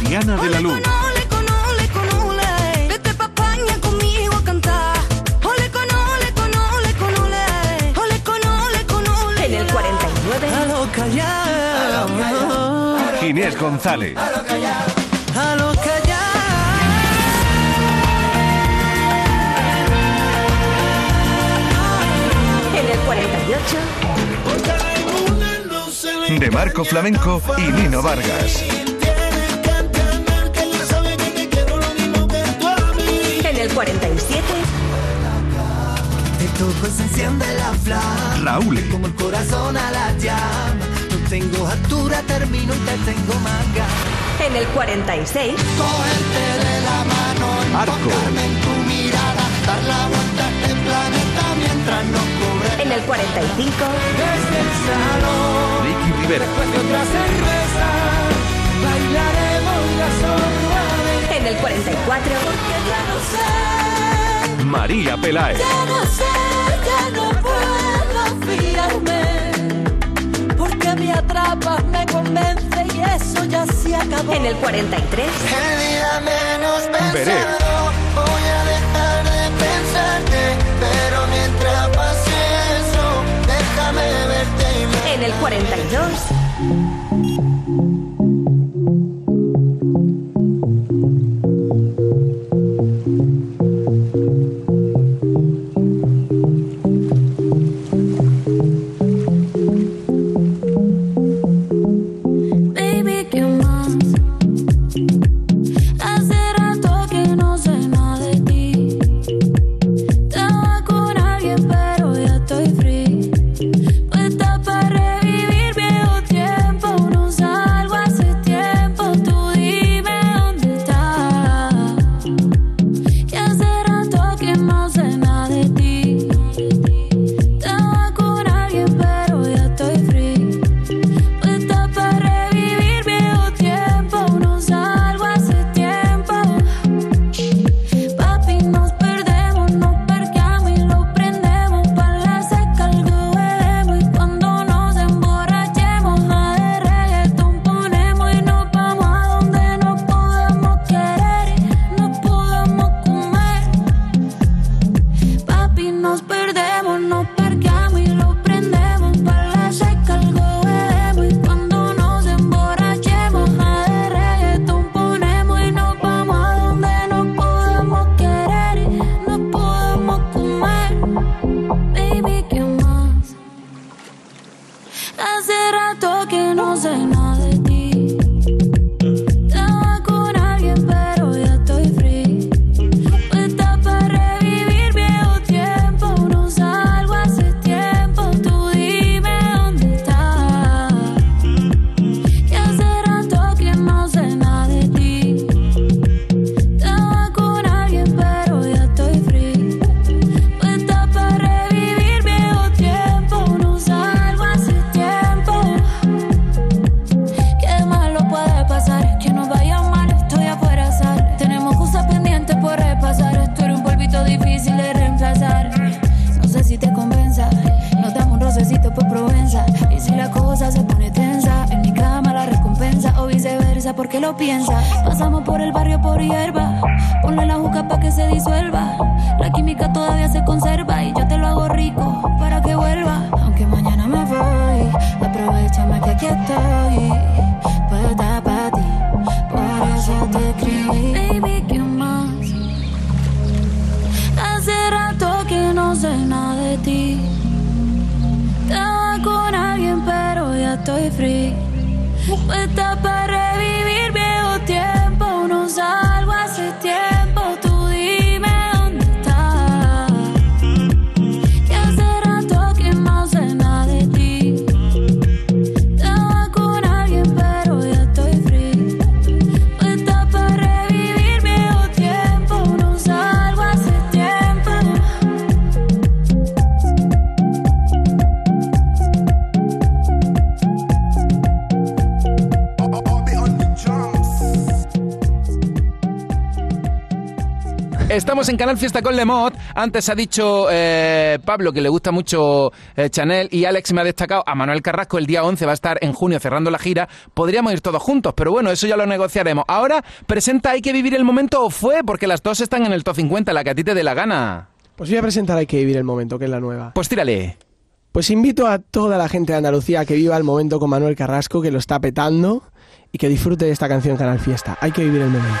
Tatiana de la Luz. En el 49. A lo callao. Ginés González. A lo callao. En el 48. De Marco Flamenco y Nino Vargas. En el 47. De todo se enciende la flama. Raúl. Como el corazón a la llama. No tengo altura, termino y te tengo ganas. En el 46. Cogerte de la mano, Arco. en tu mirada, dar la vuelta a este planeta mientras nos cubre En el 45. desde el salón. Ricky Rivera. Después de otra cerveza, bailaremos la En el 44. Ya no sé, María Peláez. ya no sé, ya no puedo fiarme. Porque me atrapas, me convence y eso ya se acabó. En el 43. El día menos Veré. pensado, voy a dejar de pensarte, pero mientras pase eso, déjame verte y me En el 42. Viceversa, porque lo piensa. Pasamos por el barrio por hierba, ponle la juca pa' que se disuelva. La química todavía se conserva y yo te lo hago rico para que vuelva. Aunque mañana me voy, aprovechame que aquí estoy. Puesta para ti, por eso te escribí. Baby, ¿qué más? Hace rato que no sé nada de ti. Estaba con alguien, pero ya estoy free. Puesta para Estamos en Canal Fiesta con Lemot. Antes ha dicho eh, Pablo que le gusta mucho eh, Chanel y Alex me ha destacado a Manuel Carrasco el día 11 va a estar en junio cerrando la gira. Podríamos ir todos juntos, pero bueno, eso ya lo negociaremos. Ahora presenta Hay que vivir el momento o fue porque las dos están en el top 50, la que a ti te dé la gana. Pues voy a presentar Hay que vivir el momento, que es la nueva. Pues tírale. Pues invito a toda la gente de Andalucía que viva el momento con Manuel Carrasco, que lo está petando, y que disfrute de esta canción Canal Fiesta. Hay que vivir el momento.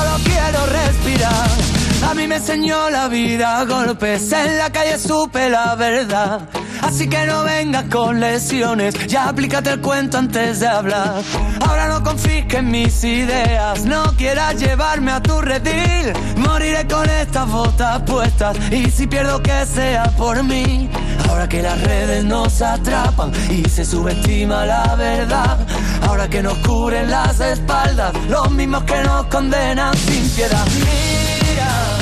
solo quiero, respirar. Mí me enseñó la vida golpes, en la calle supe la verdad. Así que no vengas con lesiones, ya aplícate el cuento antes de hablar. Ahora no confisques mis ideas, no quieras llevarme a tu redil. Moriré con estas botas puestas y si pierdo que sea por mí. Ahora que las redes nos atrapan y se subestima la verdad. Ahora que nos cubren las espaldas, los mismos que nos condenan sin piedad. Mira,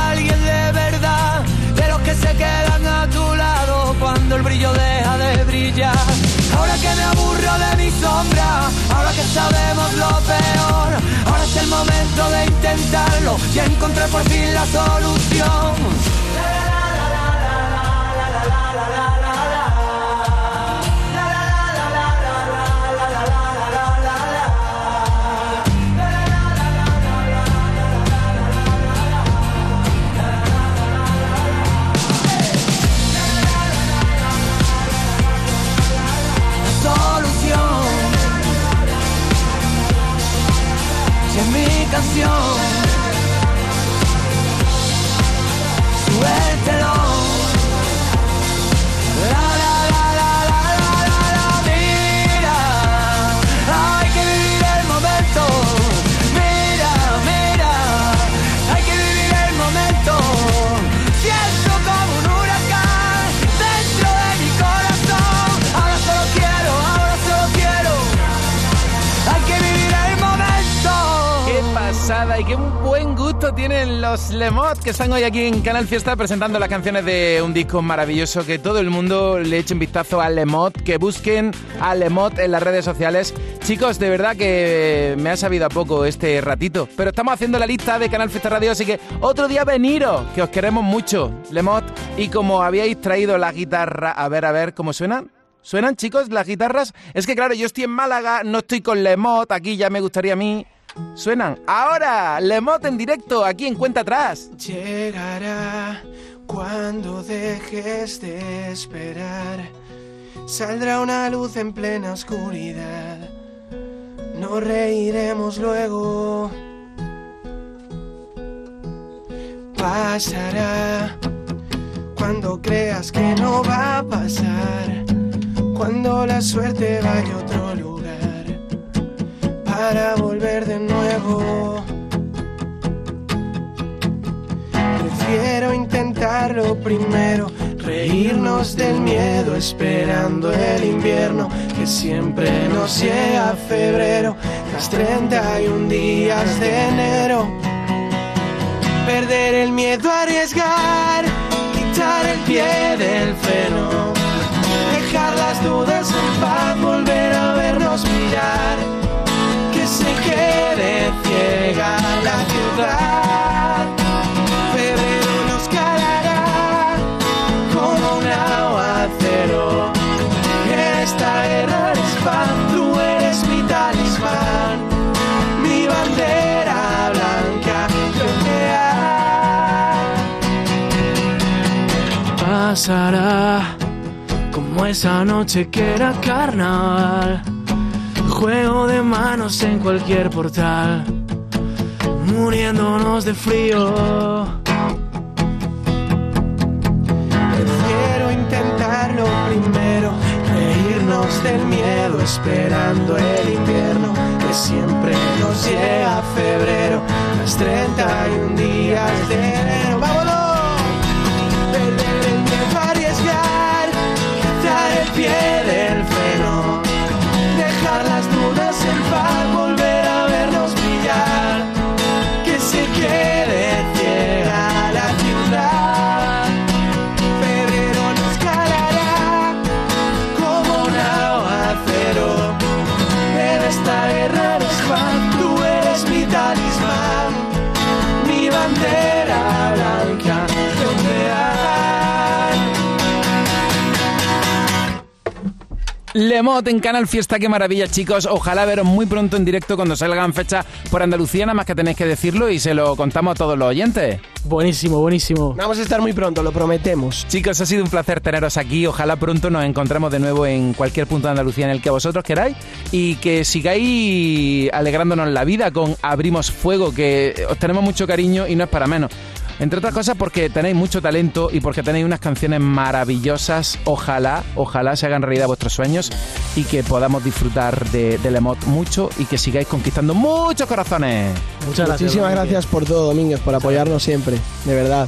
sabemos lo peor, ahora es el momento de intentarlo y encontrar por fin la solución. Canción, gusto tienen los Lemot que están hoy aquí en Canal Fiesta presentando las canciones de un disco maravilloso. Que todo el mundo le eche un vistazo a Lemot, que busquen a Lemot en las redes sociales. Chicos, de verdad que me ha sabido a poco este ratito, pero estamos haciendo la lista de Canal Fiesta Radio, así que otro día veniros, que os queremos mucho, Lemot. Y como habíais traído la guitarra, a ver, a ver, ¿cómo suenan? ¿Suenan, chicos, las guitarras? Es que claro, yo estoy en Málaga, no estoy con Lemot, aquí ya me gustaría a mí. Suenan. Ahora, Lemot en directo, aquí en Cuenta Atrás. Llegará cuando dejes de esperar. Saldrá una luz en plena oscuridad. Nos reiremos luego. pasará cuando creas que no va a pasar, cuando la suerte vaya a otro lugar para volver de nuevo. Prefiero intentarlo primero, reírnos del miedo esperando el invierno que siempre nos llega febrero, las 31 días de enero. Perder el miedo a arriesgar, quitar el pie del freno, dejar las dudas en paz, volver a vernos mirar, quede ciega la ciudad. Febrero nos calará como un aguacero. Esta guerra es paz, tú eres mi talismán, mi bandera blanca frontear. Pasará como esa noche que era carnaval. Juego de manos en cualquier portal, muriéndonos de frío. Prefiero intentarlo primero, reírnos del miedo esperando el invierno que siempre nos llega a febrero, las 31 días de enero. Lemot en Canal Fiesta, qué maravilla, chicos. Ojalá veros muy pronto en directo cuando salgan fechas por Andalucía, nada más que tenéis que decirlo y se lo contamos a todos los oyentes. Buenísimo, buenísimo. Vamos a estar muy pronto, lo prometemos. Chicos, ha sido un placer teneros aquí. Ojalá pronto nos encontremos de nuevo en cualquier punto de Andalucía en el que vosotros queráis y que sigáis alegrándonos la vida con Abrimos Fuego, que os tenemos mucho cariño y no es para menos. Entre otras cosas porque tenéis mucho talento y porque tenéis unas canciones maravillosas. Ojalá, ojalá se hagan realidad vuestros sueños y que podamos disfrutar de, del emot mucho y que sigáis conquistando muchos corazones. Muchas gracias. Muchísimas gracias por todo, Domínguez, por apoyarnos siempre, de verdad.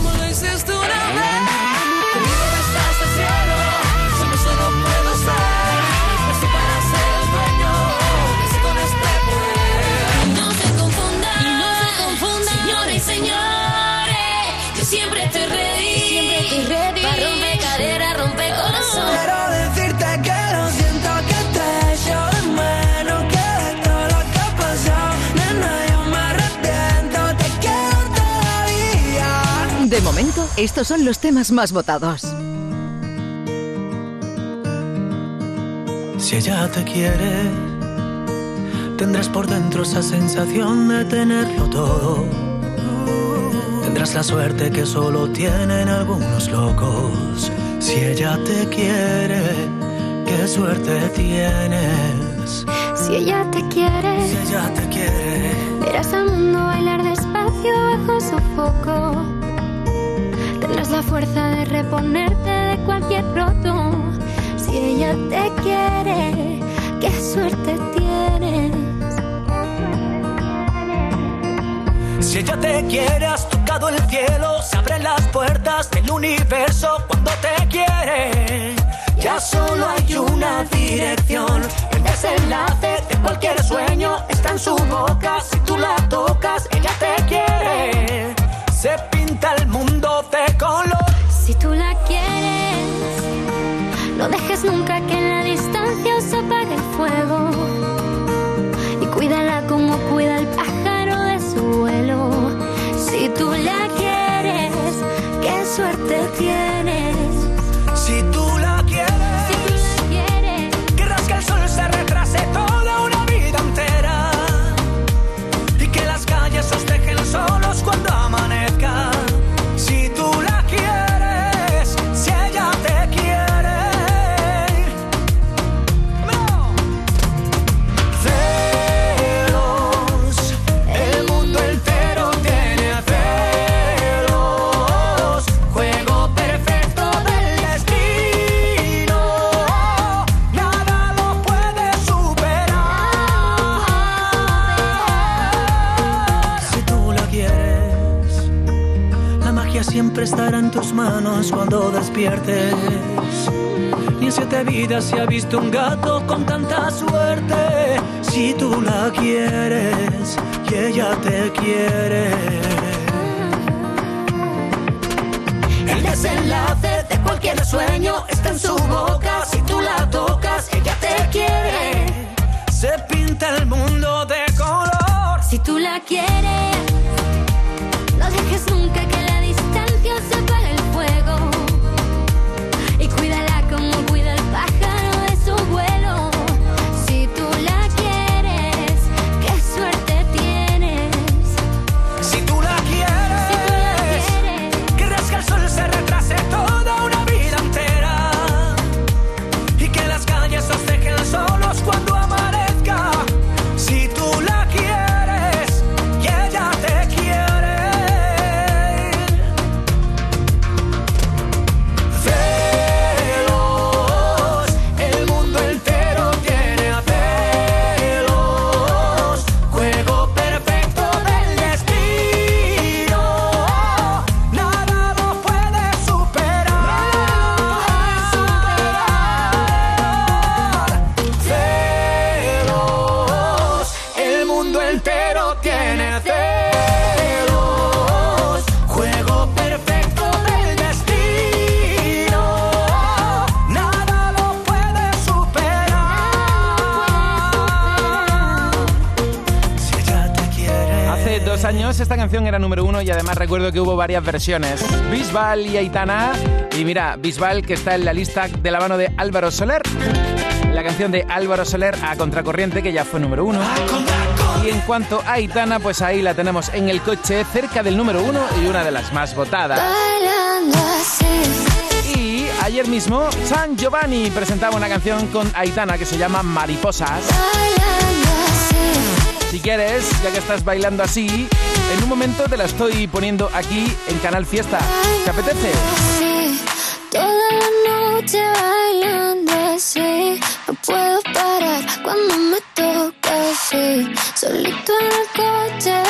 Estos son los temas más votados. Si ella te quiere, tendrás por dentro esa sensación de tenerlo todo. Tendrás la suerte que solo tienen algunos locos. Si ella te quiere, qué suerte tienes. Si ella te quiere, Si ella te quiere, verás al mundo bailar despacio bajo su foco. Fuerza de reponerte de cualquier roto. Si ella te quiere, qué suerte tienes. Si ella te quiere, has tocado el cielo, se abren las puertas del universo cuando te quiere. Ya solo hay una dirección, el desenlace de cualquier sueño está en su boca. Si tú la tocas, ella te quiere. Se pinta el mundo Si tú la quieres, no dejes nunca que en la distancia os apague el fuego. Y cuídala como cuida el pájaro de su vuelo. Si tú la quieres, qué suerte tienes. Años esta canción era número uno y además recuerdo que hubo varias versiones. Bisbal y Aitana. Y mira, Bisbal que está en la lista de la mano de Álvaro Soler. La canción de Álvaro Soler a Contracorriente que ya fue número uno. Y en cuanto a Aitana, pues ahí la tenemos en el coche cerca del número uno y una de las más votadas. Y ayer mismo San Giovanni presentaba una canción con Aitana que se llama Mariposas. Si quieres, ya que estás bailando así, en un momento te la estoy poniendo aquí en Canal Fiesta. ¿Te apetece? Sí, toda la noche bailando. No puedo parar cuando me toca así. Solito en el coche,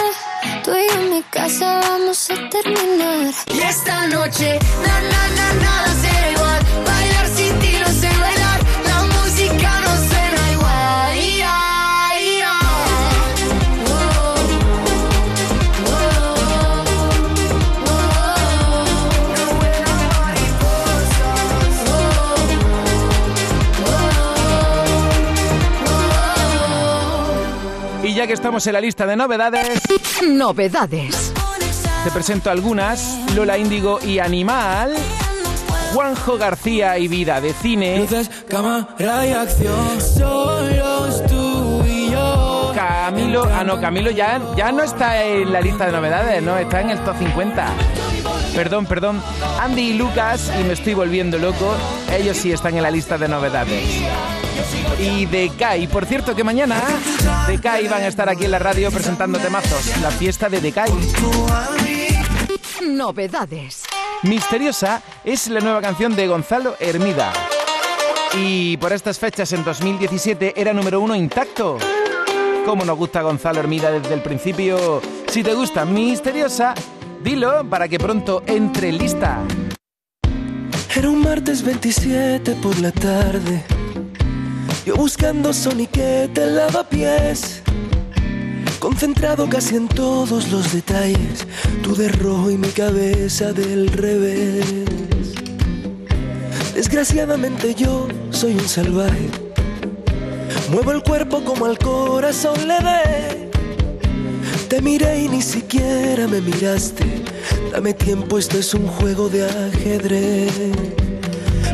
tú y yo en mi casa vamos a terminar. Y esta noche, na, na, na, nada será igual. Ya que estamos en la lista de novedades, Novedades. te presento algunas. Lola Índigo y Animal. Juanjo García y Vida de Cine. Luces, cámara y acción. Solos tú y yo. Camilo, ah no, Camilo ya, ya no está en la lista de novedades, no, está en el top 50. Perdón, perdón. Andy y Lucas, y me estoy volviendo loco, ellos sí están en la lista de novedades. Y Decay, por cierto que mañana Decay van a estar aquí en la radio presentando temazos, la fiesta de Decay. Novedades. Misteriosa es la nueva canción de Gonzalo Hermida. Y por estas fechas en 2017 era número uno intacto. ¿Cómo nos gusta Gonzalo Hermida desde el principio? Si te gusta Misteriosa, dilo para que pronto entre en lista. Era un martes 27 por la tarde. Yo buscando soniquete en lavapiés. Concentrado casi en todos los detalles. Tú de rojo y mi cabeza del revés. Desgraciadamente yo soy un salvaje. Muevo el cuerpo como al corazón le dé. Te miré y ni siquiera me miraste. Dame tiempo, esto es un juego de ajedrez.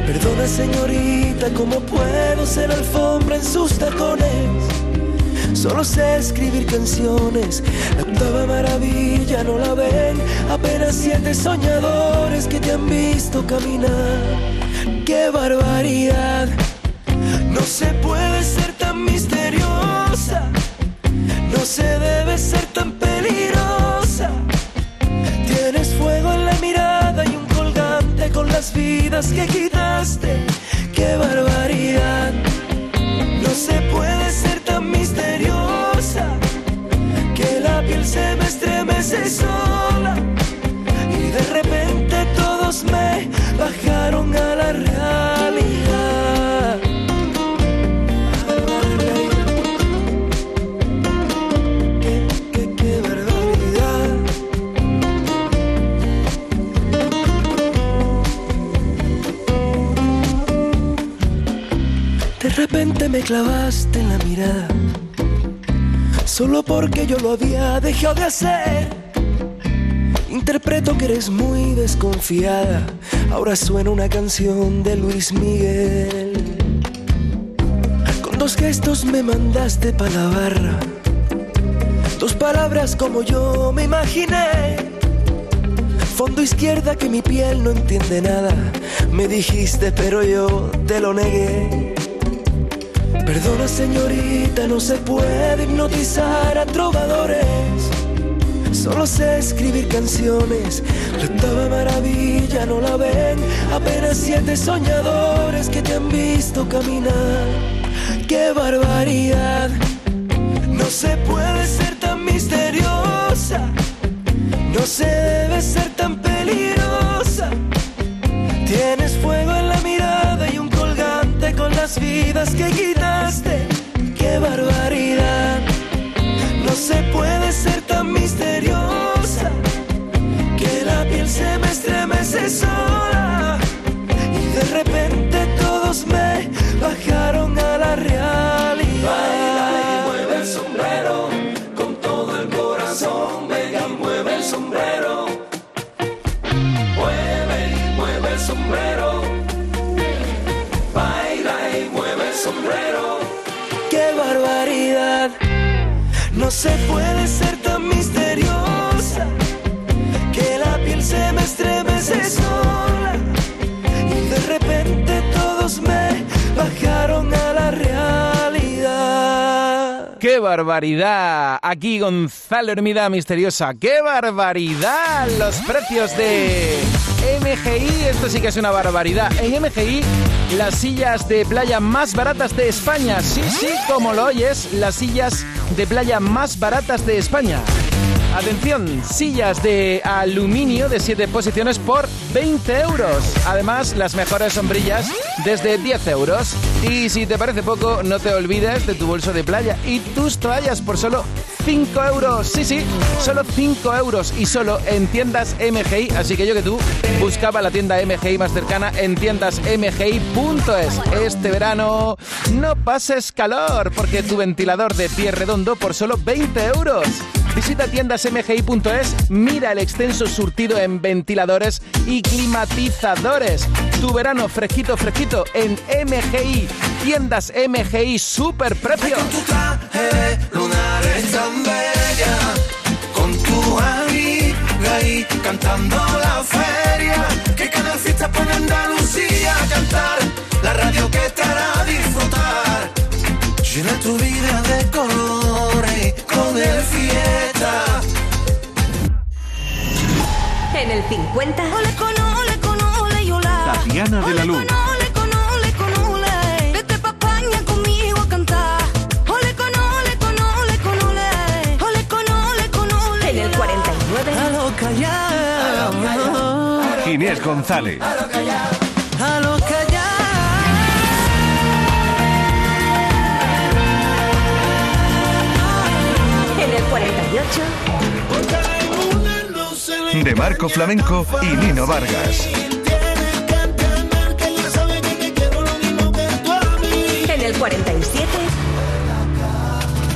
Perdona señorita, ¿cómo puedo ser alfombra en sus tacones? Solo sé escribir canciones, la octava maravilla no la ven, apenas siete soñadores que te han visto caminar. ¡Qué barbaridad! No se puede ser tan misteriosa, no se debe ser tan peligrosa. las vidas que quitaste, qué barbaridad. No se puede ser tan misteriosa que la piel se me estremece sola y de repente todos me bajaron a la realidad. Clavaste en la mirada, solo porque yo lo había dejado de hacer. Interpreto que eres muy desconfiada, ahora suena una canción de Luis Miguel. Con dos gestos me mandaste pa' la barra, dos palabras como yo me imaginé. Fondo izquierda que mi piel no entiende nada, me dijiste pero yo te lo negué. Perdona señorita, no se puede hipnotizar a trovadores. Solo sé escribir canciones, la octava maravilla no la ven. Apenas siete soñadores que te han visto caminar. ¡Qué barbaridad! No se puede ser tan misteriosa, no se debe ser tan peligrosa. Tienes fuego en la mirada y un colgante con las vidas que quitaste. Se puede ser tan misteriosa que la piel se me estremece sola y de repente todos me bajaron a la realidad. ¡Qué barbaridad! Aquí Gonzalo Hermida Misteriosa. ¡Qué barbaridad! Los precios de MGI. Esto sí que es una barbaridad. En MGI, las sillas de playa más baratas de España. Sí, sí, como lo oyes, las sillas de playa más baratas de España. Atención, sillas de aluminio de 7 posiciones por 20 euros. Además, las mejores sombrillas desde 10 euros. Y si te parece poco, no te olvides de tu bolso de playa y tus toallas por solo 5 euros. Sí, sí, solo 5 euros y solo en tiendas MGI. Así que yo que tú buscaba la tienda MGI más cercana en tiendasmgi.es. Este verano no pases calor porque tu ventilador de pie redondo por solo 20 euros. Visita tiendasmgi.es, mira el extenso surtido en ventiladores y climatizadores. Tu verano fresquito, fresquito en MGI. Tiendas MGI, super precio. traje lunares tan bella con tu amiga ahí cantando la feria que Canal Fiesta pone Andalucía a cantar la radio que te hará disfrutar llena tu vida de colores En el 50. Ole con ole con ole y hola. Tatiana de la Luz. Ole con ole con ole. Vete pa' España conmigo a cantar. Ole con ole con ole con ole. Ole con ole con ole. En el 49. A lo callado. Ginés González. A lo De Marco Flamenco y Nino Vargas. En el 47.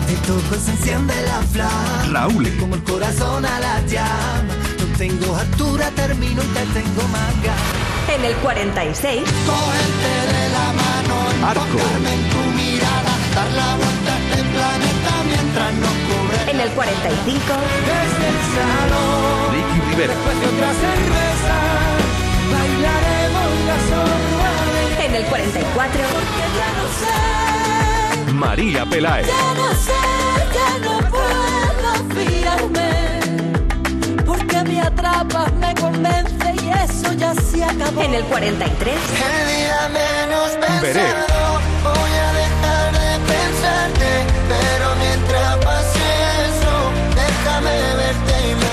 De tu ojos se enciende la flama. La Ule. Como el corazón a la llama. No tengo altura, termino y te tengo manga. En el 46. Cogerte de la mano, Arco. en tu mirada, dar la vuelta a este planeta mientras cubre. En el 45. Desde el salón, Ricky Rivera. después de otra cerveza, bailaremos la sombra En el 44. Que ya no sé, María Peláez. ya no sé, ya no puedo fiarme. Porque me atrapas, me convence y eso ya se acabó. En el 43. El día menos Veré. pensado voy a dejar de pensarte, pero mientras pase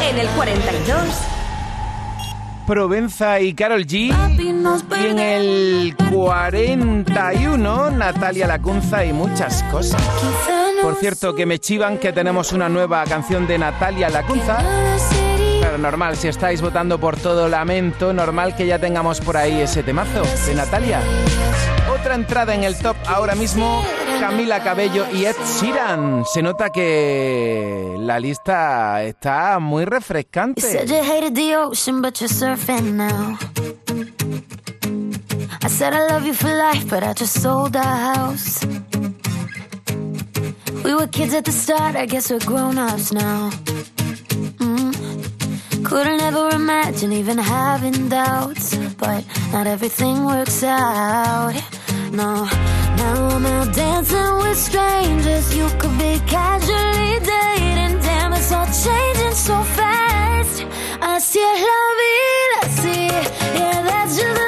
En el 42. Provenza y Carol G. Y en el 41, Natalia Lacunza y muchas cosas. Por cierto, que me chivan que tenemos una nueva canción de Natalia Lacunza. Pero normal, si estáis votando por todo lamento, normal que ya tengamos por ahí ese temazo de Natalia. Otra entrada en el top ahora mismo, Camila Cabello y Ed Sheeran. Se nota que la lista está muy You refrescante. said you hated the ocean, but you're surfing now. I said I love you for life, but I just sold our house. We were kids at the start, I guess we're grown ups now. Mm. Couldn't ever imagine even having doubts, but not everything works out. No, now I'm out dancing with strangers. You could be casually dating, damn, it's all changing so fast. Así es la vida, sí, yeah, that's just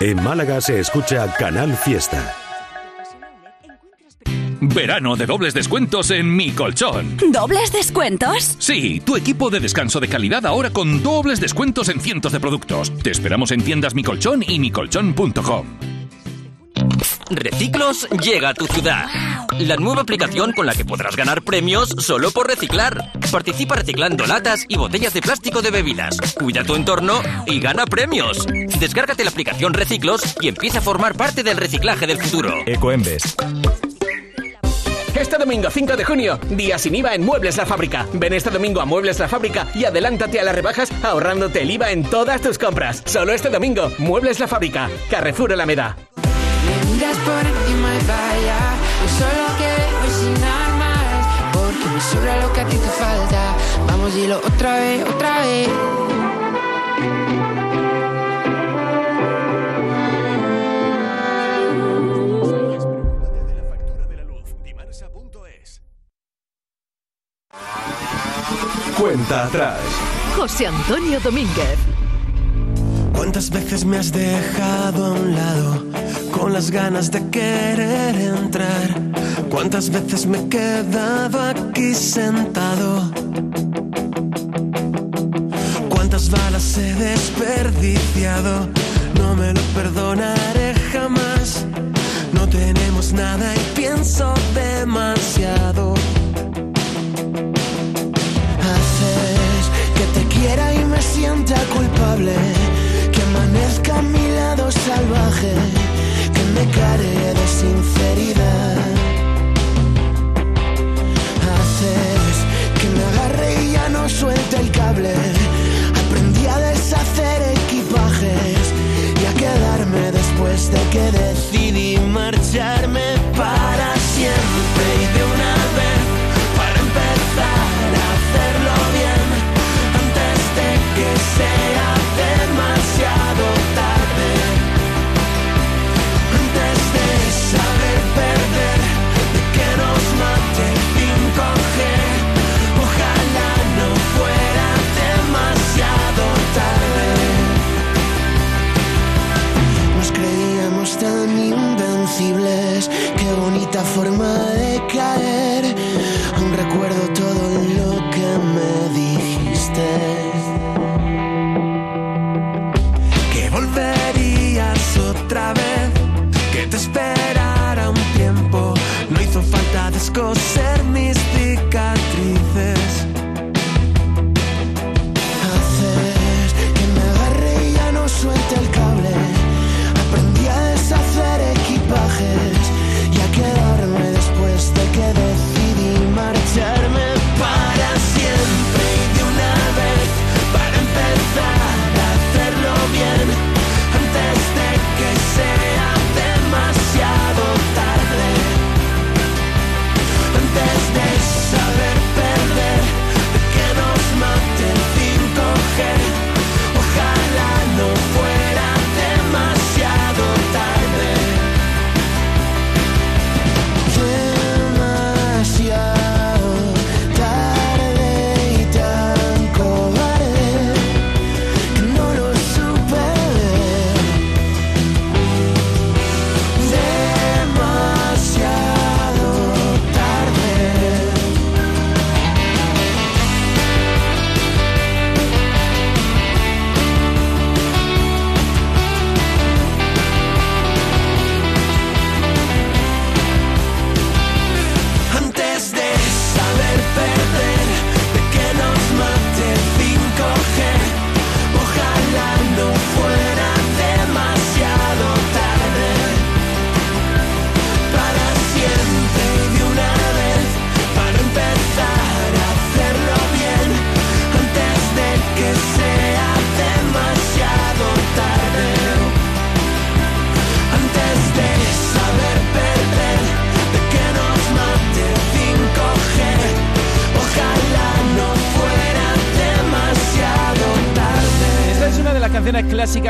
En Málaga se escucha Canal Fiesta. Verano de dobles descuentos en Mi Colchón. ¿Dobles descuentos? Sí, tu equipo de descanso de calidad ahora con dobles descuentos en cientos de productos. Te esperamos en tiendas Mi Colchón y micolchón.com. Reciclos llega a tu ciudad. La nueva aplicación con la que podrás ganar premios solo por reciclar. Participa reciclando latas y botellas de plástico de bebidas. Cuida tu entorno y gana premios. Descárgate la aplicación Reciclos y empieza a formar parte del reciclaje del futuro. Ecoembes. Este domingo 5 de junio, día sin IVA en Muebles La Fábrica. Ven este domingo a Muebles La Fábrica y adelántate a las rebajas ahorrándote el IVA en todas tus compras. Solo este domingo, Muebles La Fábrica, Carrefour Alameda. Miras por encima y vaya Yo solo quiero sin armas Porque me sobra lo que a ti te falta Vamos, dilo otra vez, otra vez Cuenta atrás. José Antonio Domínguez. ¿Cuántas veces me has dejado a un lado con las ganas de querer entrar? ¿Cuántas veces me he quedado aquí sentado? ¿Cuántas balas he desperdiciado? No me lo perdonaré jamás. No tenemos nada y pienso demasiado. Haces que te quiera y me sienta culpable. Salvaje. Que me care de sinceridad. Haces que me agarre y ya no suelte el cable.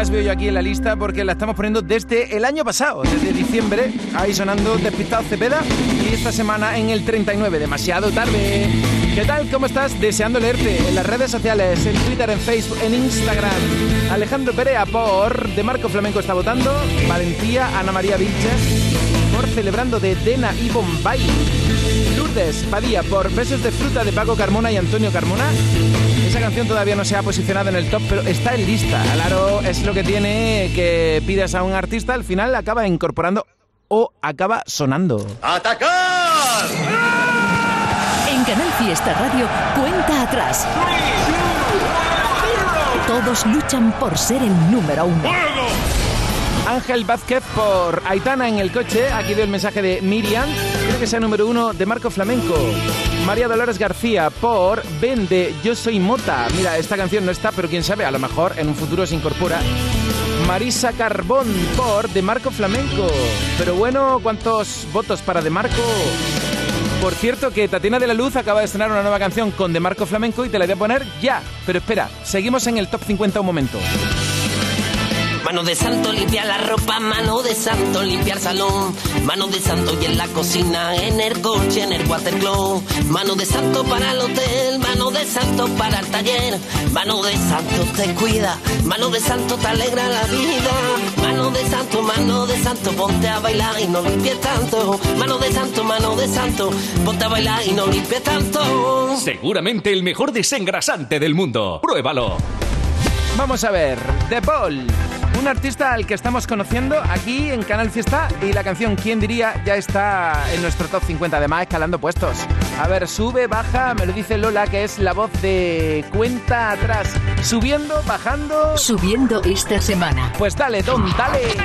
Veo yo aquí en la lista, porque la estamos poniendo desde el año pasado, desde diciembre, ahí sonando Despistado Cepeda, y esta semana en el 39, demasiado tarde. ¿Qué tal? ¿Cómo estás? Deseando leerte en las redes sociales, en Twitter, en Facebook, en Instagram. Alejandro Perea por De Marco Flamenco está votando, Valentía, Ana María Vilches, por Celebrando de Dena y Bombay. Lourdes Padilla por Besos de Fruta de Paco Carmona y Antonio Carmona. Esa canción todavía no se ha posicionado en el top, pero está en lista. Claro, es lo que tiene que pidas a un artista, al final acaba incorporando o acaba sonando. ¡Atacar! En Canal Fiesta Radio, cuenta atrás. Todos luchan por ser el número uno. Ángel Vázquez por Aitana en el coche. Aquí veo el mensaje de Miriam. Que sea número uno de Marco Flamenco. María Dolores García por Vende, Yo Soy Mota. Mira, esta canción no está, pero quién sabe, a lo mejor en un futuro se incorpora. Marisa Carbón por De Marco Flamenco. Pero bueno, ¿cuántos votos para De Marco? Por cierto, que Tatiana de la Luz acaba de estrenar una nueva canción con De Marco Flamenco y te la voy a poner ya. Pero espera, seguimos en el top 50 un momento. Mano de santo limpia la ropa, mano de santo limpiar salón, mano de santo y en la cocina, en el coche, en el watercloak, mano de santo para el hotel, mano de santo para el taller, mano de santo te cuida, mano de santo te alegra la vida, mano de santo, mano de santo, ponte a bailar y no limpies tanto, mano de santo, mano de santo, ponte a bailar y no limpies tanto. Seguramente el mejor desengrasante del mundo. Pruébalo. Vamos a ver, The Paul, un artista al que estamos conociendo aquí en Canal Fiesta y la canción ¿Quién diría? ya está en nuestro top 50, además escalando puestos. A ver, sube, baja, me lo dice Lola, que es la voz de cuenta atrás. Subiendo, bajando. Subiendo esta semana. Pues dale, Tom, dale.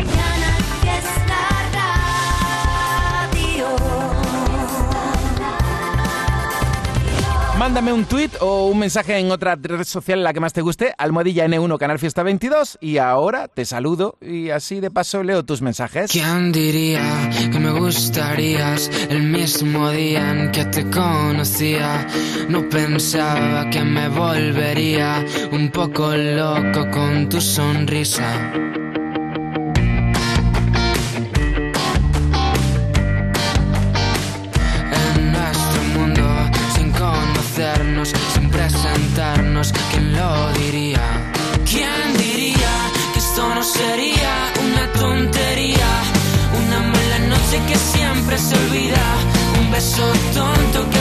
Mándame un tweet o un mensaje en otra red social la que más te guste, almohadilla N1 Canal Fiesta 22 y ahora te saludo y así de paso leo tus mensajes. ¿Quién diría que me gustarías el mismo día en que te conocía? No pensaba que me volvería un poco loco con tu sonrisa. Conocernos, sin presentarnos, ¿quién lo diría? ¿Quién diría que esto no sería una tontería? Una mala noche que siempre se olvida, un beso tonto que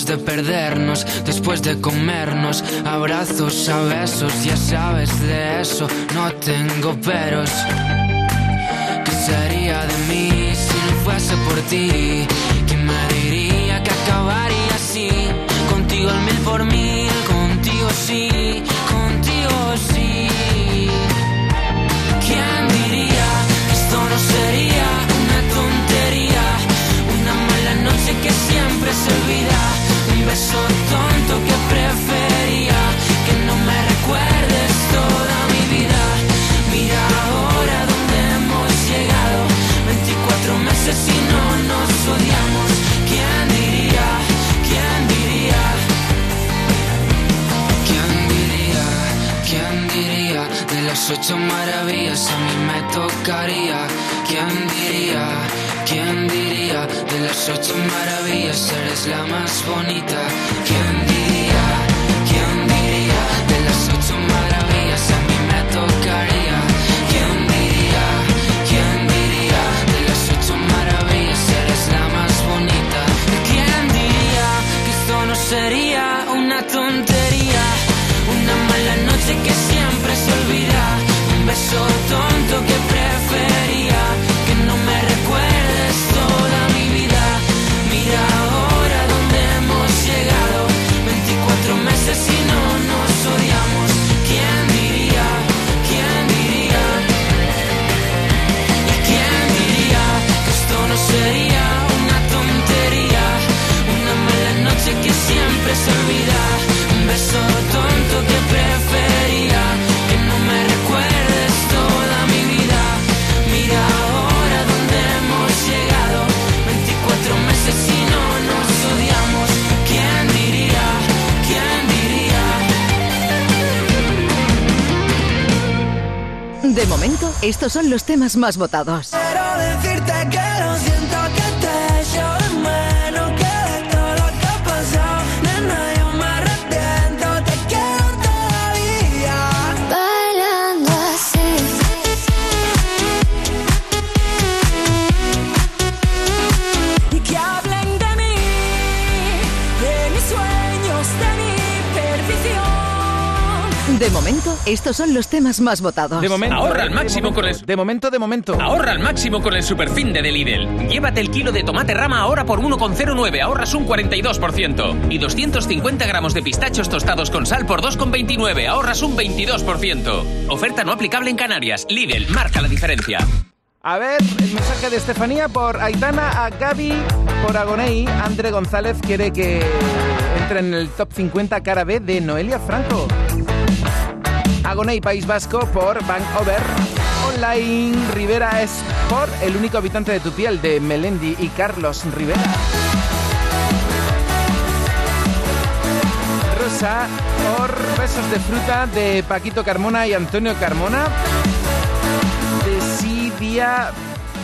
después de perdernos, después de comernos, abrazos a besos, ya sabes de eso, no tengo peros. ¿Qué sería de mí si no fuese por ti? ¿Quién me diría que acabaría así? Contigo el mil por mil, contigo sí, contigo sí. ¿Quién diría que esto no sería una tontería? Una mala noche que siempre se olvida. Beso tonto que prefería que no me recuerdes toda mi vida. Mira ahora dónde hemos llegado. 24 meses y no nos odiamos. ¿Quién diría? ¿Quién diría? ¿Quién diría? ¿Quién diría? De las ocho maravillas a mí me tocaría. ¿Quién diría? ¿Quién diría? De las ocho maravillas eres la más bonita. ¿Quién diría? ¿Quién diría? De las ocho maravillas a mí me tocaría. ¿Quién diría? ¿Quién diría? De las ocho maravillas eres la más bonita. ¿Quién diría que esto no sería una tontería? Una mala noche que siempre se olvida. Un beso tonto que prefería estos son los temas más votados. Quiero decirte que lo siento De momento, estos son los temas más votados. De momento. Ahorra al máximo con el... De momento, de momento. Ahorra al máximo con el superfin de Lidl. Llévate el kilo de tomate rama ahora por 1,09, ahorras un 42%. Y 250 gramos de pistachos tostados con sal por 2,29, ahorras un 22%. Oferta no aplicable en Canarias. Lidl, marca la diferencia. A ver, el mensaje de Estefanía por Aitana, a Gaby, por Agonei. André González quiere que entre en el top 50 cara B de Noelia Franco. Agonei País Vasco por Bank Over. Online Rivera es por El único habitante de tu piel de Melendi y Carlos Rivera. Rosa por Besos de fruta de Paquito Carmona y Antonio Carmona. Desidia.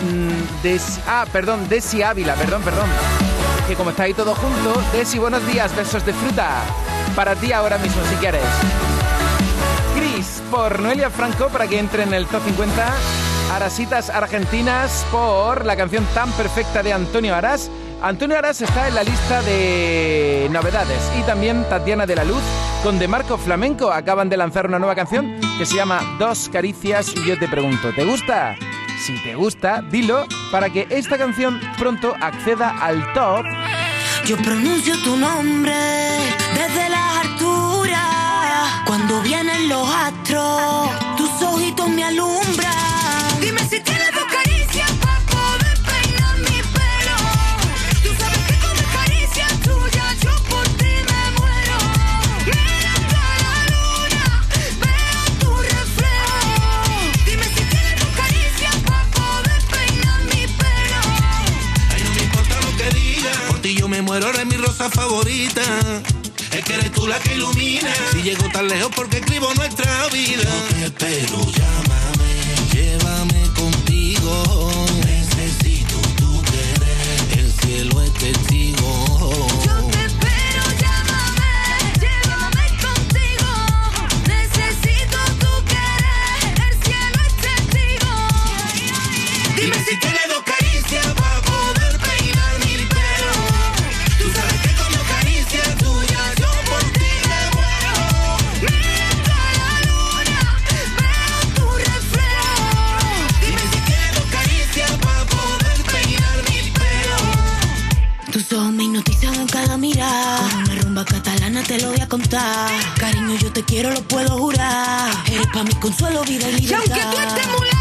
mm, Des, ah, perdón, Desi Ávila, perdón, perdón. Que como está ahí todo junto, Desi, buenos días, besos de fruta. Para ti ahora mismo, si quieres. Por Noelia Franco para que entre en el top 50. Arasitas Argentinas por la canción tan perfecta de Antonio Aras. Antonio Aras está en la lista de novedades y también Tatiana de la Luz con De Marco Flamenco acaban de lanzar una nueva canción que se llama Dos Caricias y yo te pregunto, ¿te gusta? Si te gusta, dilo para que esta canción pronto acceda al top. Yo pronuncio tu nombre desde las alturas. Cuando vienen los astros, tus ojitos me alumbran. Dime si tienes dos caricias para poder peinar mi pelo. Tú sabes que con las caricias tuyas yo por ti me muero. Mirando a la luna, veo tu reflejo. Dime si tienes dos caricias para poder peinar mi pelo. Ay, no me importa lo que digan. Por ti yo me muero, eres mi rosa favorita. Tú la que ilumina. Si llego tan lejos porque escribo nuestra vida. Yo te espero, llámame, llévame contigo. En cada mirada. Con una rumba catalana te lo voy a contar. Cariño, yo te quiero, lo puedo jurar. Eres pa' mi consuelo, vida y libertad. aunque tú estés muy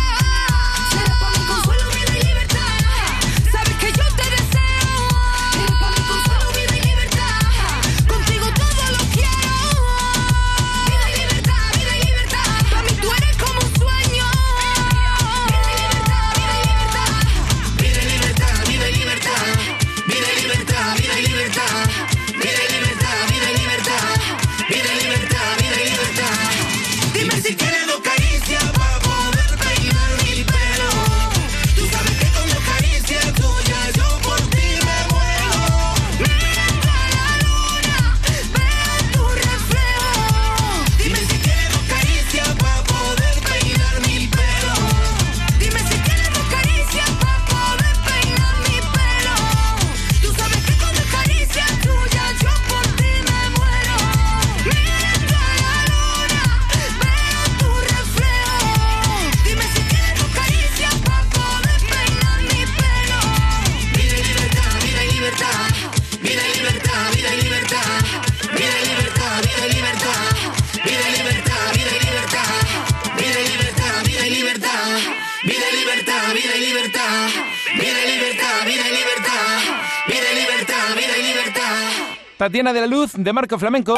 Tatiana de la Luz de Marco Flamenco.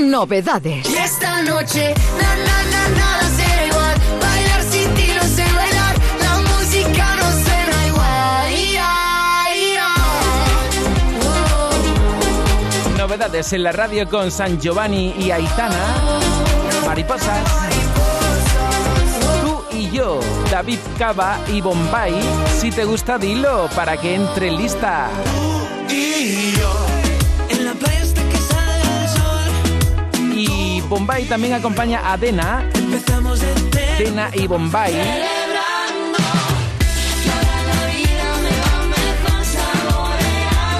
Novedades. Y esta noche, na na na nada será igual. Bailar sin ti no sé bailar. La música no suena igual. Ia, ia. Oh. Novedades en la radio con San Giovanni y Aitana. Mariposas. Tú y yo, David Cava y Bombay. Si te gusta, dilo para que entre en lista. Y yo, Bombay también acompaña a Dena. Empezamos desde Dena y Bombay.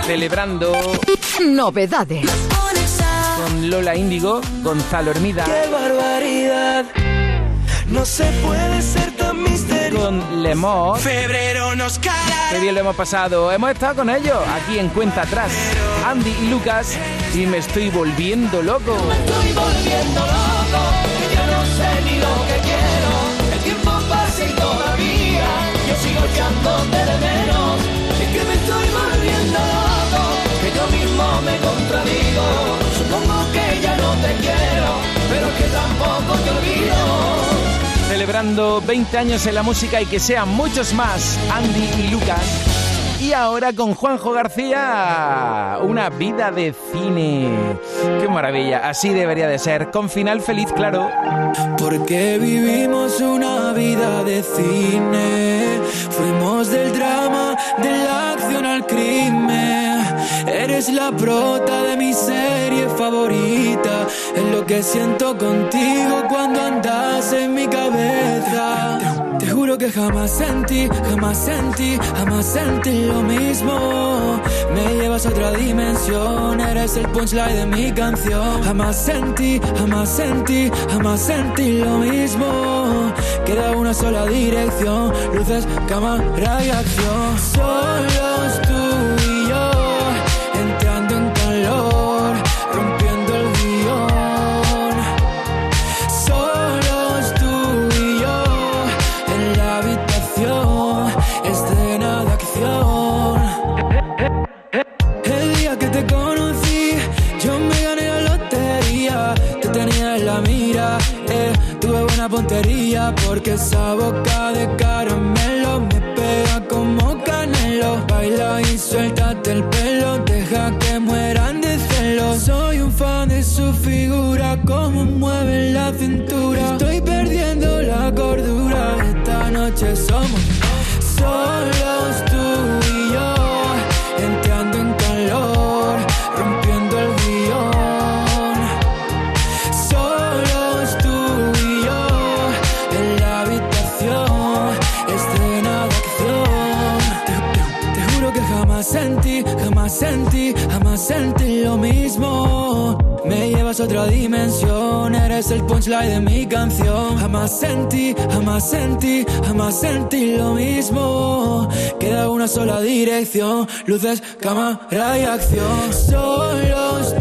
Celebrando. Me Novedades. Con Lola Índigo, Gonzalo Hermida, ¡Qué barbaridad! No se puede ser tan misterioso. con Lemot. febrero nos Qué calará. bien lo hemos pasado. Hemos estado con ellos aquí en Cuenta Atrás. Andy y Lucas. Y me estoy volviendo loco. Estoy volviendo volviendo loco, yo no sé ni lo que quiero. El tiempo pasa y todavía yo sigo echándote de menos. Es que me estoy volviendo loco, que yo mismo me contradigo. Supongo que ya no te quiero, pero que tampoco te olvido celebrando 20 años en la música y que sean muchos más, Andy y Lucas. Y ahora con Juanjo García, una vida de cine. Qué maravilla, así debería de ser, con final feliz, claro. Porque vivimos una vida de cine. Fuimos del drama, de la acción al crimen. Eres la prota de mi serie favorita. Es lo que siento contigo cuando andas en mi cabeza. Que jamás sentí, jamás sentí, jamás sentí lo mismo. Me llevas a otra dimensión. Eres el punchline de mi canción. Jamás sentí, jamás sentí, jamás sentí lo mismo. Queda una sola dirección. Luces, cámara y acción. Solos tú Jamás sentí, jamás sentí, jamás sentí lo mismo. Queda una sola dirección, luces, cámara y acción. Solos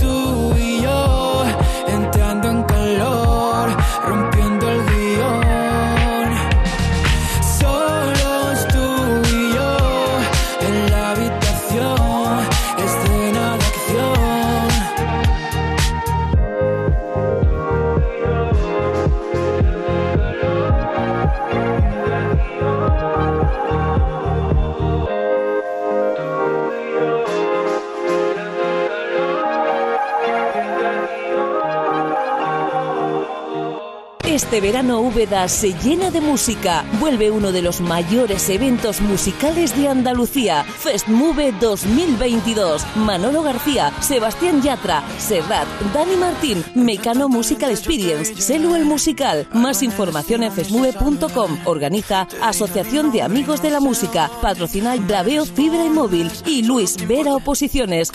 Verano Úbeda se llena de música. Vuelve uno de los mayores eventos musicales de Andalucía, Festmove 2022. Manolo García, Sebastián Yatra, Serrat, Dani Martín, Mecano Musical Experience, Selu el Musical. Más información en festmove.com. Organiza Asociación de Amigos de la Música. Patrocina Braveo Fibra y Móvil y Luis Vera Oposiciones.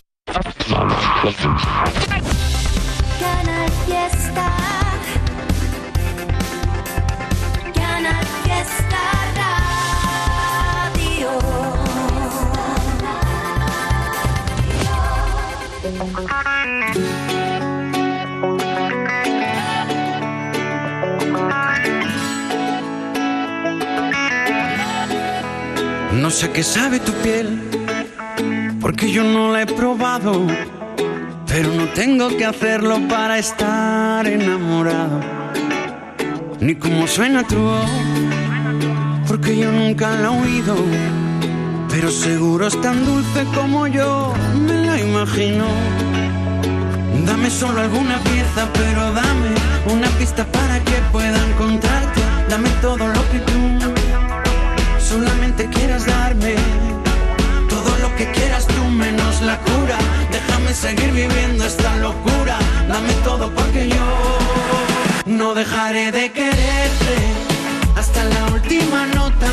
Sé qué sabe tu piel, porque yo no la he probado, pero no tengo que hacerlo para estar enamorado. Ni cómo suena tu voz, porque yo nunca la he oído, pero seguro es tan dulce como yo me la imagino. Dame solo alguna pieza, pero dame una pista para que pueda encontrarte. Dame todo lo que tú solamente quieras darme. Todo lo que quieras tú menos la cura. Déjame seguir viviendo esta locura. Dame todo porque yo no dejaré de quererte hasta la última nota.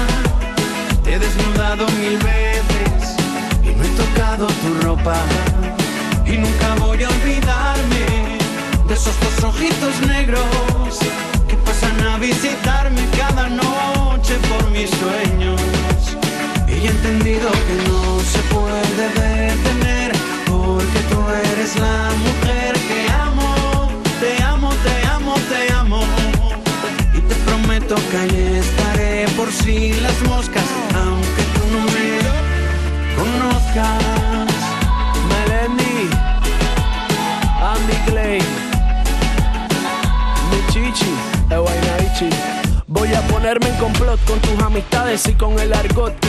Te he desnudado mil veces y no he tocado tu ropa. Y nunca voy a olvidarme de esos dos ojitos negros que pasan a visitarme cada noche por mis sueños. Y he entendido que no se puede detener porque tú eres la mujer que amo. Te amo, te amo, te amo. Y te prometo que ahí estaré por si las moscas, aunque tú no me conozcas. Melendi, Andy Clay, mi chichi, Ewainaichi. Voy a poner ponerme en complot con tus amistades y con el argot.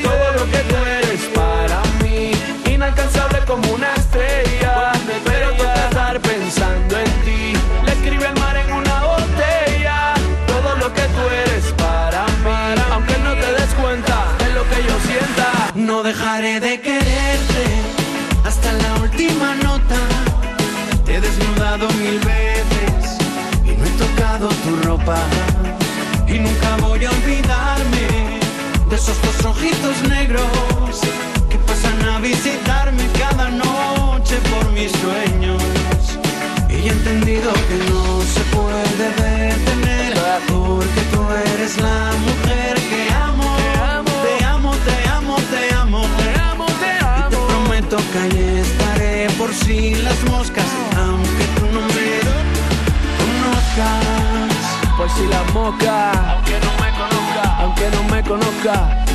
de quererte hasta la última nota. Te he desnudado mil veces y no he tocado tu ropa. Y nunca voy a olvidarme de esos dos ojitos negros que pasan a visitarme cada noche por mis sueños. Y he entendido que no se puede detener porque tú eres la mujer que si las moscas, aunque tú no me conozcas. Por si la mosca, aunque no me conozca, aunque no me conozca.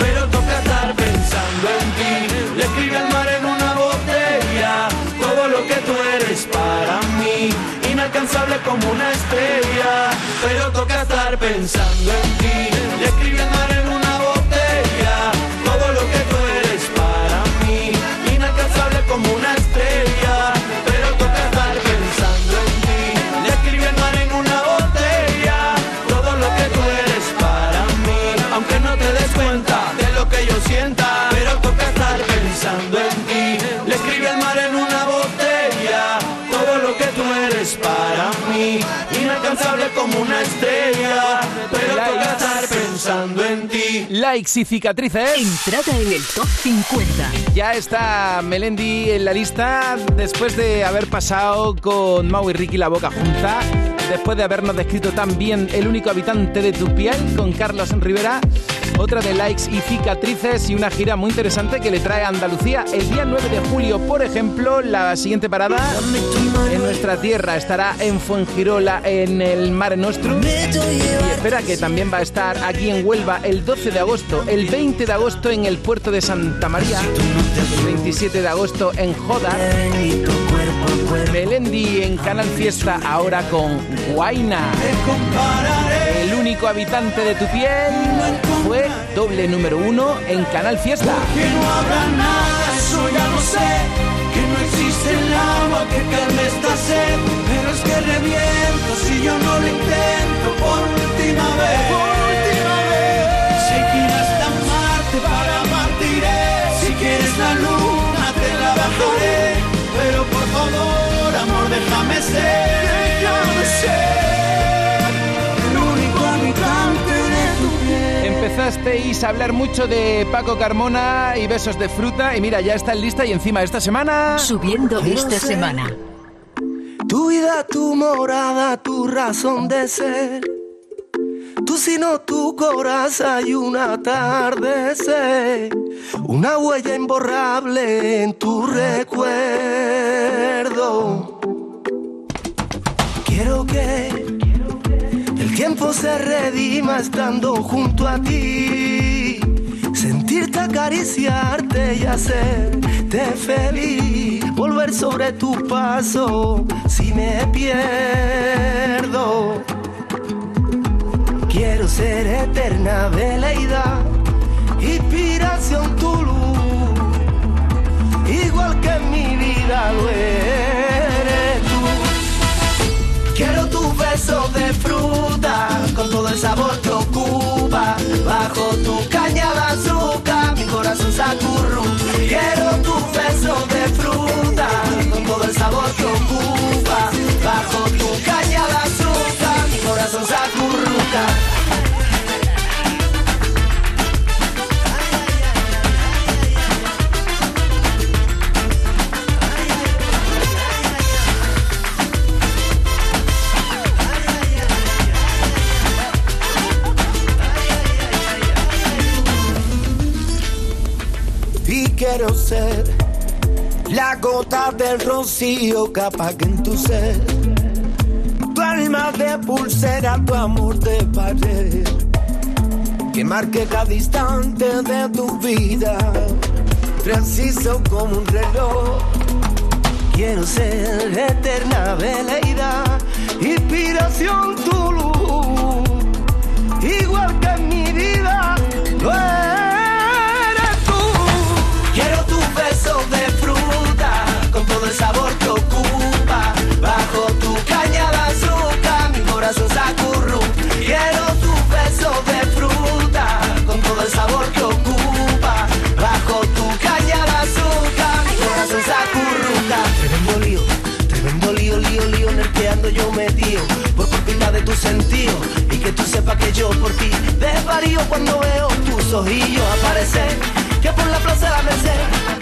Pero toca estar pensando en ti. Le escribe al mar en una botella todo lo que tú eres para mí. Inalcanzable como una estrella. Pero toca estar pensando en ti. Le escribe al mar en Likes y cicatrices. Entrada en el top 50. Ya está Melendi en la lista después de haber pasado con Mau y Ricky la boca junta, después de habernos descrito tan bien el único habitante de tu piel con Carlos Rivera, otra de likes y cicatrices y una gira muy interesante que le trae a Andalucía. El día 9 de julio, por ejemplo, la siguiente parada en nuestra tierra estará en Fuengirola, en el Mare Nostrum. Y espera que también va a estar aquí en Huelva el 12 de agosto, el 20 de agosto en el puerto de Santa María, el 27 de agosto en Jodar. Melendi en Canal Fiesta ahora con Guaina. El único habitante de tu piel fue doble número uno en Canal Fiesta. Que no habrá nada, eso ya lo sé. Que no existe el agua que calme esta sed. Pero es que reviento si yo no lo intento por última vez. Por última vez. Ir hasta Marte para amarte iré. Si quieres la luna te la bajaré. A hablar mucho de Paco Carmona y besos de fruta y mira, ya está en lista y encima esta semana... Subiendo esta semana. Tu vida, tu morada, tu razón de ser. Tú sino tu corazón y un atardecer. Una huella imborrable en tu recuerdo. Quiero que tiempo se redima estando junto a ti. Sentirte acariciarte y hacerte feliz. Volver sobre tu paso si me pierdo. Quiero ser eterna veleidad, inspiración tu luz, igual que en mi vida lo eres de fruta, con todo el sabor que ocupa, bajo tu caña de azúcar, mi corazón se acurruca. Quiero tu beso de fruta, con todo el sabor que ocupa, bajo tu caña quiero ser la gota del rocío que en tu ser. Tu alma de pulsera, tu amor de pared. Que marque cada instante de tu vida. Preciso como un reloj. Quiero ser eterna veleida, inspiración tu luz. Igual que en mi vida, lo sabor que ocupa. Bajo tu caña de azúcar, mi corazón se. Quiero tu beso de fruta, con todo el sabor que ocupa. Bajo tu caña de azúcar, mi corazón se acurruca. Tremendo lío, tremendo lío, lío, lío en el que ando yo metido. Por culpa de tu sentido y que tú sepas que yo por ti desvarío cuando veo tus ojillos aparecer. Que por la plaza la Merced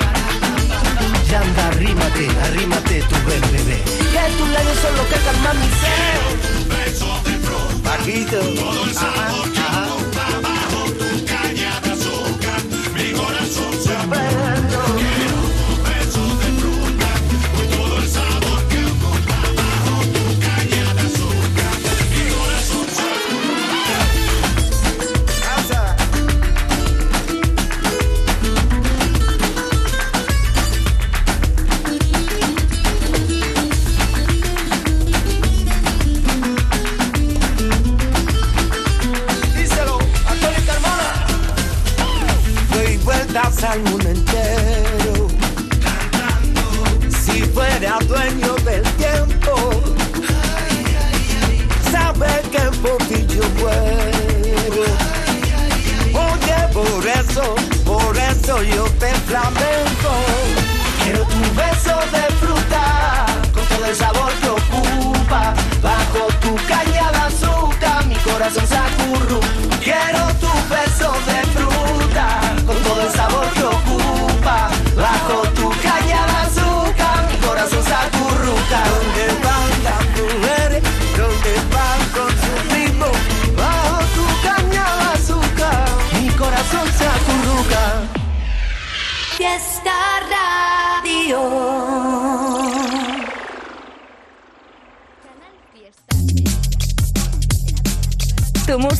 anda, arrímate, arrímate tu buen bebé. Que tus labios son los que calman mi sed. Bajito. Ajá, ajá.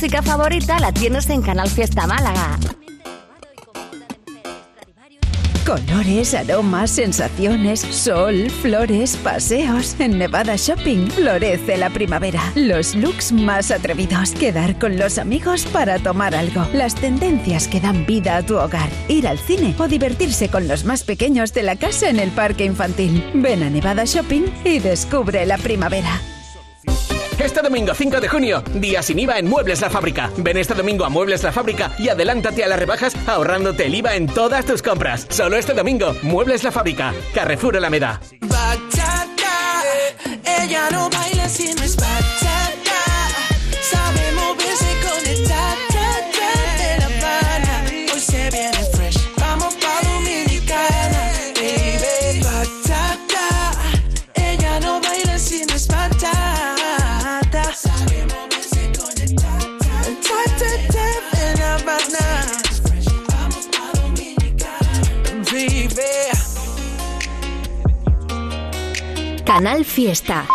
Música favorita la tienes en Canal Fiesta Málaga. Colores, aromas, sensaciones, sol, flores, paseos. En Nevada Shopping florece la primavera. Los looks más atrevidos. Quedar con los amigos para tomar algo. Las tendencias que dan vida a tu hogar. Ir al cine o divertirse con los más pequeños de la casa en el parque infantil. Ven a Nevada Shopping y descubre la primavera. Este domingo 5 de junio, día sin IVA en Muebles La Fábrica. Ven este domingo a Muebles La Fábrica y adelántate a las rebajas ahorrándote el IVA en todas tus compras. Solo este domingo, Muebles La Fábrica, Carrefour Alameda. Bachata, ella no baila si no es bachata. Canal Fiesta.